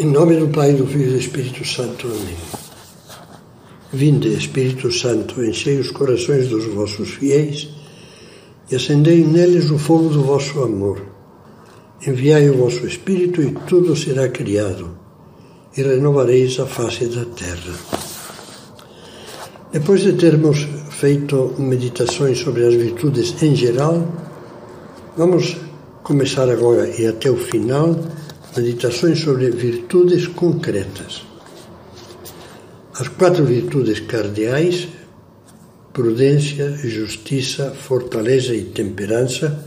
Em nome do Pai, do Filho e do Espírito Santo. Amém. Vinde, Espírito Santo, enchei os corações dos vossos fiéis e acendei neles o fogo do vosso amor. Enviai o vosso Espírito e tudo será criado, e renovareis a face da terra. Depois de termos feito meditações sobre as virtudes em geral, vamos começar agora e até o final meditações sobre virtudes concretas. As quatro virtudes cardeais, prudência, justiça, fortaleza e temperança,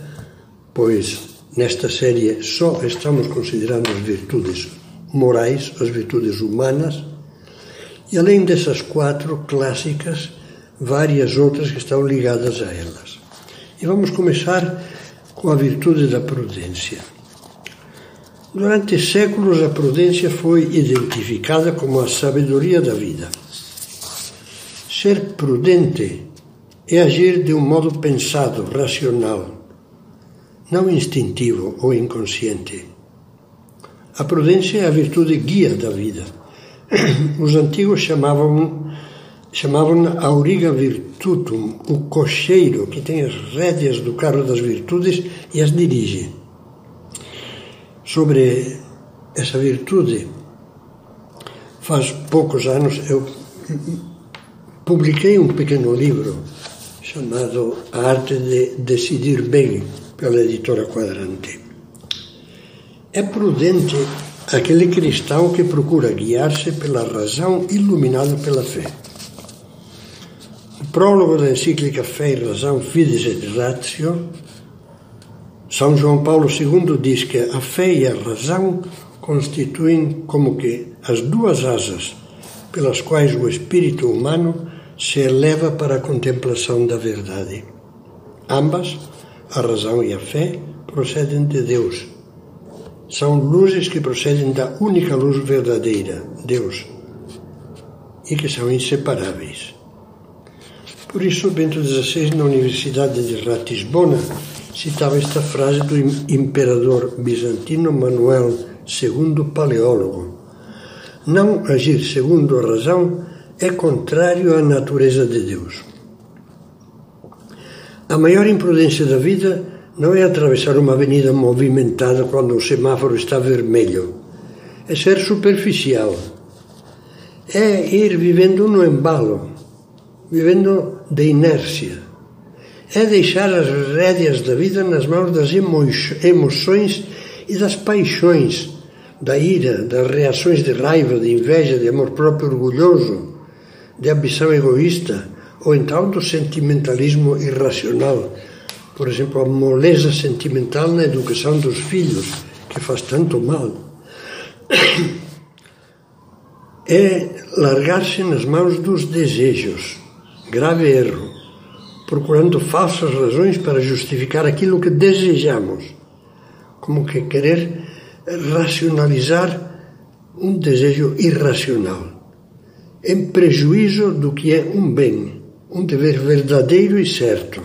pois nesta série só estamos considerando as virtudes morais, as virtudes humanas, e além dessas quatro clássicas, várias outras que estão ligadas a elas. E vamos começar com a virtude da prudência. Durante séculos, a prudência foi identificada como a sabedoria da vida. Ser prudente é agir de um modo pensado, racional, não instintivo ou inconsciente. A prudência é a virtude guia da vida. Os antigos chamavam chamavam auriga virtutum, o cocheiro que tem as rédeas do carro das virtudes e as dirige sobre essa virtude. Faz poucos anos eu publiquei um pequeno livro chamado A Arte de Decidir Bem, pela editora Quadrante. É prudente aquele cristão que procura guiar-se pela razão iluminado pela fé. O prólogo da encíclica Fé e Razão Fides et Ratio são João Paulo II diz que a fé e a razão constituem como que as duas asas pelas quais o espírito humano se eleva para a contemplação da verdade. Ambas, a razão e a fé, procedem de Deus. São luzes que procedem da única luz verdadeira, Deus, e que são inseparáveis. Por isso, Bento XVI, na Universidade de Ratisbona, citava esta frase do imperador bizantino Manuel II Paleólogo. Não agir segundo a razão é contrário à natureza de Deus. A maior imprudência da vida não é atravessar uma avenida movimentada quando o semáforo está vermelho. É ser superficial. É ir vivendo no embalo, vivendo de inércia é deixar as rédeas da vida nas mãos das emoções e das paixões, da ira, das reações de raiva, de inveja, de amor próprio orgulhoso, de ambição egoísta, ou então do sentimentalismo irracional. Por exemplo, a moleza sentimental na educação dos filhos, que faz tanto mal. É largar-se nas mãos dos desejos. Grave erro procurando falsas razões para justificar aquilo que desejamos, como que querer racionalizar um desejo irracional, em prejuízo do que é um bem, um dever verdadeiro e certo.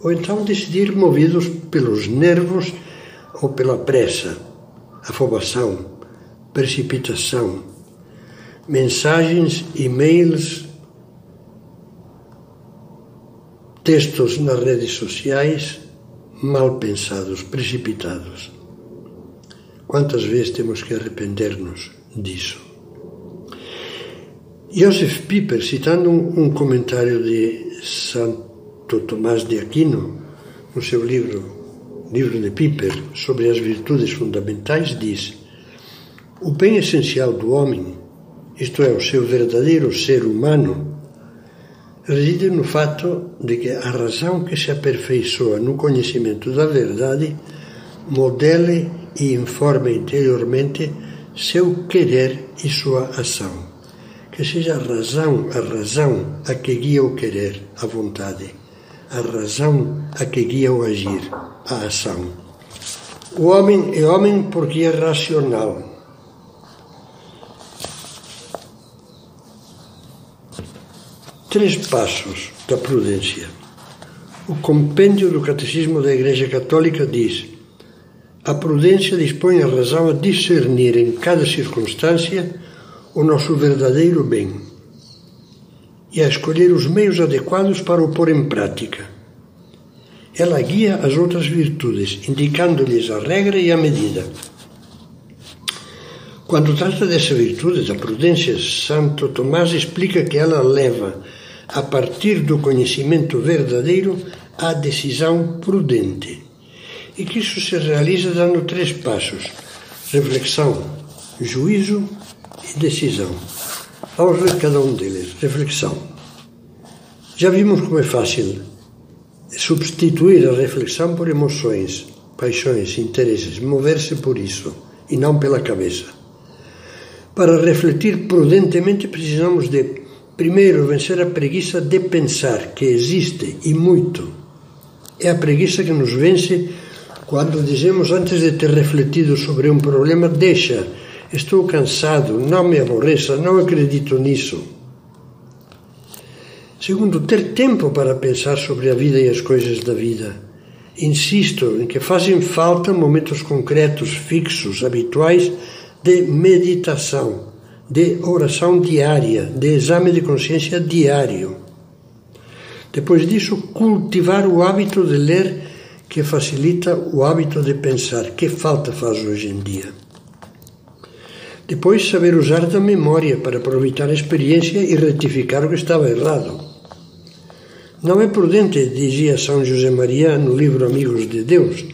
Ou então decidir movidos pelos nervos ou pela pressa, afobação, precipitação, mensagens, e-mails, textos nas redes sociais mal pensados, precipitados. Quantas vezes temos que arrepender-nos disso? Joseph Piper, citando um, comentário de Santo Tomás de Aquino, no seu livro, livro de Piper, sobre as virtudes fundamentais, diz: O bem essencial do homem, isto é, o seu verdadeiro ser humano, reside no fato de que a razão que se aperfeiçoa no conhecimento da verdade modele e informe interiormente seu querer e sua ação. Que seja a razão, a razão a que guia o querer, a vontade, a razão a que guia o agir, a ação. O homem é homem porque é racional, Três passos da prudência. O compêndio do Catecismo da Igreja Católica diz: a prudência dispõe a razão a discernir em cada circunstância o nosso verdadeiro bem e a escolher os meios adequados para o pôr em prática. Ela guia as outras virtudes, indicando-lhes a regra e a medida. Quando trata dessa virtude, da prudência, Santo Tomás explica que ela leva, a partir do conhecimento verdadeiro, à decisão prudente e que isso se realiza dando três passos: reflexão, juízo e decisão. Vamos ver cada um deles. Reflexão. Já vimos como é fácil substituir a reflexão por emoções, paixões, interesses, mover-se por isso e não pela cabeça. Para refletir prudentemente, precisamos de, primeiro, vencer a preguiça de pensar, que existe e muito. É a preguiça que nos vence quando dizemos antes de ter refletido sobre um problema, deixa, estou cansado, não me aborreça, não acredito nisso. Segundo, ter tempo para pensar sobre a vida e as coisas da vida. Insisto em que fazem falta momentos concretos, fixos, habituais de meditação, de oração diária, de exame de consciência diário. Depois disso, cultivar o hábito de ler que facilita o hábito de pensar. Que falta faz hoje em dia? Depois, saber usar da memória para aproveitar a experiência e retificar o que estava errado. Não é prudente, dizia São José Maria no livro Amigos de Deus,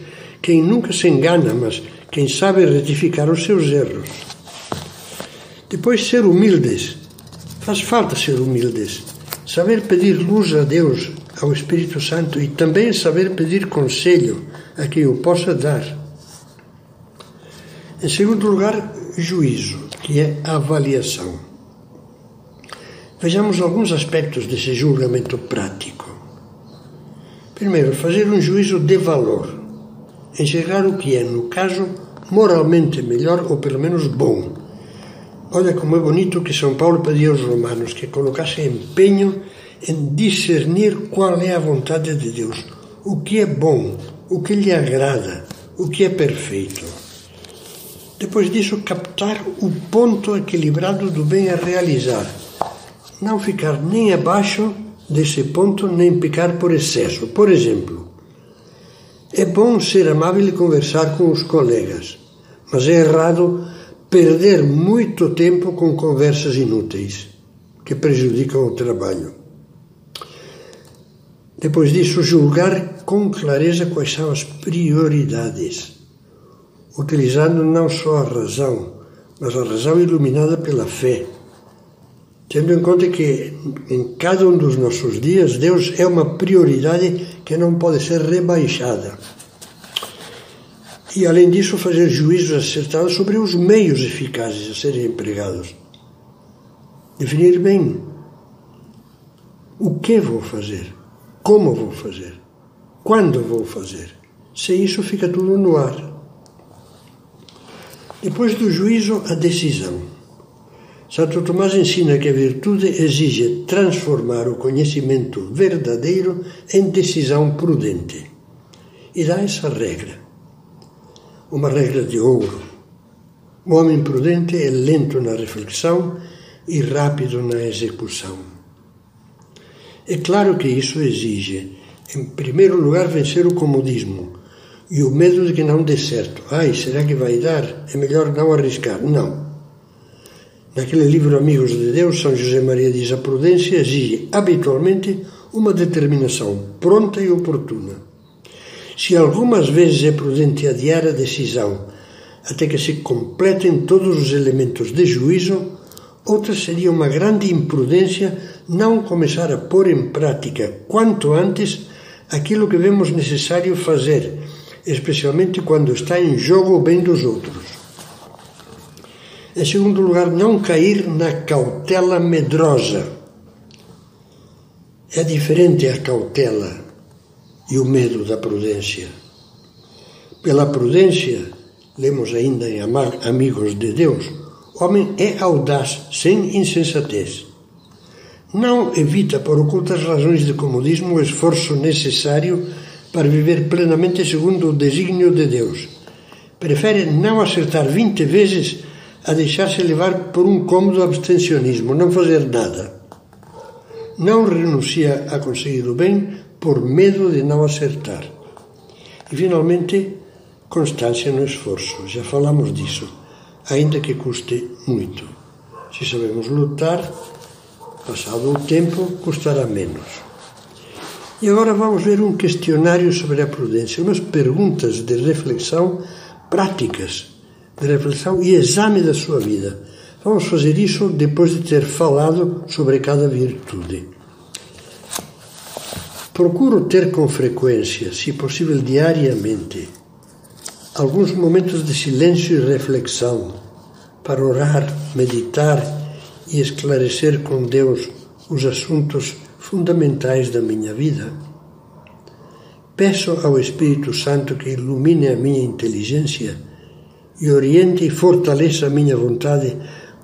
quem nunca se engana, mas quem sabe retificar os seus erros. Depois, ser humildes. Faz falta ser humildes. Saber pedir luz a Deus ao Espírito Santo e também saber pedir conselho a quem o possa dar. Em segundo lugar, juízo, que é avaliação. Vejamos alguns aspectos desse julgamento prático. Primeiro, fazer um juízo de valor, enxergar o que é, no caso, moralmente melhor ou pelo menos bom. Olha como é bonito que São Paulo pediu aos romanos que colocassem empenho em discernir qual é a vontade de Deus, o que é bom, o que lhe agrada, o que é perfeito. Depois disso, captar o ponto equilibrado do bem a realizar. Não ficar nem abaixo desse ponto, nem picar por excesso. Por exemplo, é bom ser amável e conversar com os colegas, mas é errado perder muito tempo com conversas inúteis que prejudicam o trabalho. Depois disso, julgar com clareza quais são as prioridades, utilizando não só a razão, mas a razão iluminada pela fé, tendo em conta que em cada um dos nossos dias Deus é uma prioridade que não pode ser rebaixada. E além disso, fazer juízos acertados sobre os meios eficazes a serem empregados. Definir bem o que vou fazer como vou fazer? Quando vou fazer? Sem isso fica tudo no ar. Depois do juízo, a decisão. Santo Tomás ensina que a virtude exige transformar o conhecimento verdadeiro em decisão prudente. E dá essa regra. Uma regra de ouro. O homem prudente é lento na reflexão e rápido na execução. É claro que isso exige, em primeiro lugar, vencer o comodismo e o medo de que não dê certo. Ai, será que vai dar? É melhor não arriscar. Não. Naquele livro Amigos de Deus, São José Maria diz: a prudência exige habitualmente uma determinação pronta e oportuna. Se algumas vezes é prudente adiar a decisão até que se completem todos os elementos de juízo, outra seria uma grande imprudência não começar a pôr em prática quanto antes aquilo que vemos necessário fazer, especialmente quando está em jogo o bem dos outros. Em segundo lugar, não cair na cautela medrosa. É diferente a cautela e o medo da prudência. Pela prudência, lemos ainda em Amigos de Deus, o homem é audaz, sem insensatez não evita, por ocultas razões de comodismo, o esforço necessário para viver plenamente segundo o desígnio de Deus. prefere não acertar 20 vezes a deixar-se levar por um cômodo abstencionismo, não fazer nada. Não renuncia a conseguir o bem por medo de não acertar. E, finalmente, constância no esforço. Já falamos disso, ainda que custe muito. Se sabemos lutar, passado o tempo, custará menos. E agora vamos ver um questionário sobre a prudência, umas perguntas de reflexão práticas, de reflexão e exame da sua vida. Vamos fazer isso depois de ter falado sobre cada virtude. Procuro ter com frequência, se possível diariamente, alguns momentos de silêncio e reflexão para orar, meditar e esclarecer com Deus os assuntos fundamentais da minha vida. Peço ao Espírito Santo que ilumine a minha inteligência e oriente e fortaleça a minha vontade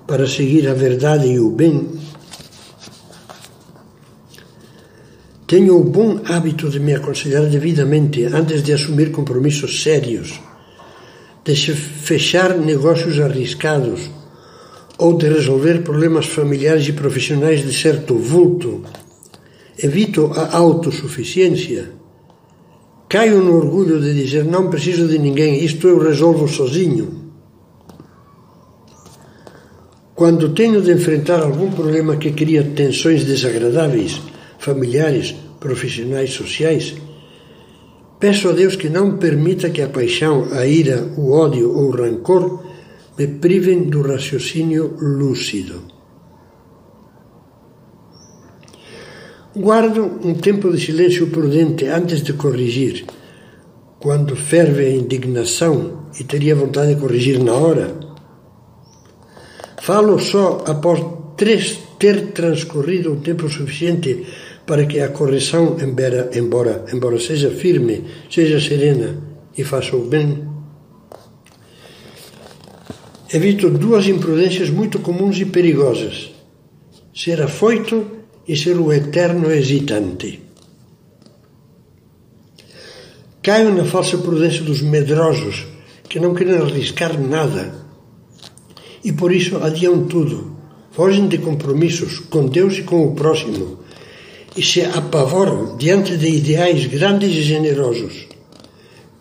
para seguir a verdade e o bem. Tenho o bom hábito de me aconselhar devidamente antes de assumir compromissos sérios, de fechar negócios arriscados ou de resolver problemas familiares e profissionais de certo vulto evito a autossuficiência. Caio no orgulho de dizer não preciso de ninguém, isto eu resolvo sozinho. Quando tenho de enfrentar algum problema que cria tensões desagradáveis, familiares, profissionais, sociais, peço a Deus que não permita que a paixão, a ira, o ódio ou o rancor me privem do raciocínio lúcido. Guardo um tempo de silêncio prudente antes de corrigir, quando ferve a indignação e teria vontade de corrigir na hora. Falo só após ter transcorrido o tempo suficiente para que a correção, embora, embora, embora seja firme, seja serena e faça o bem. Evito duas imprudências muito comuns e perigosas: ser afoito e ser o eterno hesitante. Caio na falsa prudência dos medrosos que não querem arriscar nada e por isso adiam tudo, fogem de compromissos com Deus e com o próximo e se apavoram diante de ideais grandes e generosos.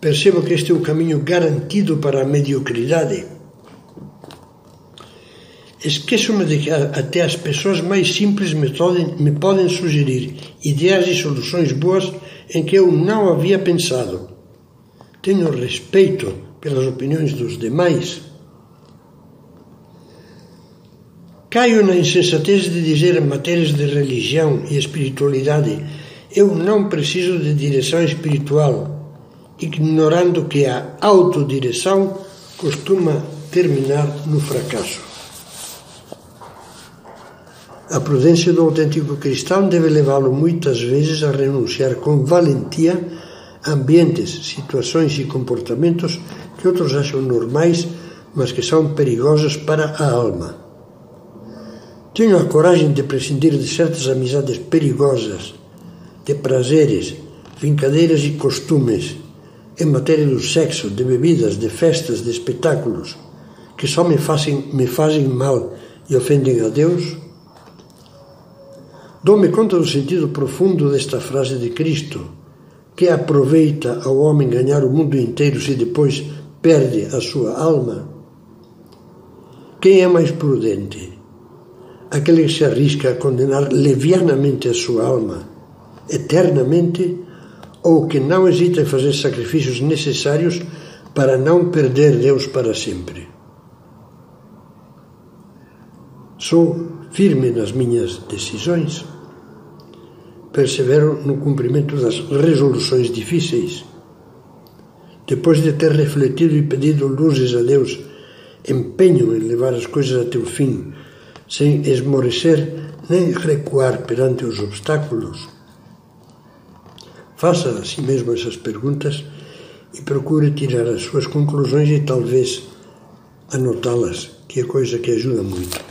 Percebo que este é o caminho garantido para a mediocridade Esqueço-me de que até as pessoas mais simples me podem, me podem sugerir ideias e soluções boas em que eu não havia pensado. Tenho respeito pelas opiniões dos demais. Caio na insensatez de dizer em matérias de religião e espiritualidade eu não preciso de direção espiritual, ignorando que a autodireção costuma terminar no fracasso. A prudência do autêntico cristão deve levá-lo muitas vezes a renunciar com valentia a ambientes, situações e comportamentos que outros acham normais, mas que são perigosos para a alma. Tenho a coragem de prescindir de certas amizades perigosas, de prazeres, brincadeiras e costumes, em matéria do sexo, de bebidas, de festas, de espetáculos, que só me fazem, me fazem mal e ofendem a Deus Dou-me conta do sentido profundo desta frase de Cristo, que aproveita ao homem ganhar o mundo inteiro se depois perde a sua alma? Quem é mais prudente? Aquele que se arrisca a condenar levianamente a sua alma, eternamente, ou que não hesita em fazer sacrifícios necessários para não perder Deus para sempre? Sou firme nas minhas decisões persevero no cumprimento das resoluções difíceis. Depois de ter refletido e pedido luzes a Deus, empenho em levar as coisas até o fim, sem esmorecer nem recuar perante os obstáculos. Faça a si mesmo essas perguntas e procure tirar as suas conclusões e talvez anotá-las, que é coisa que ajuda muito.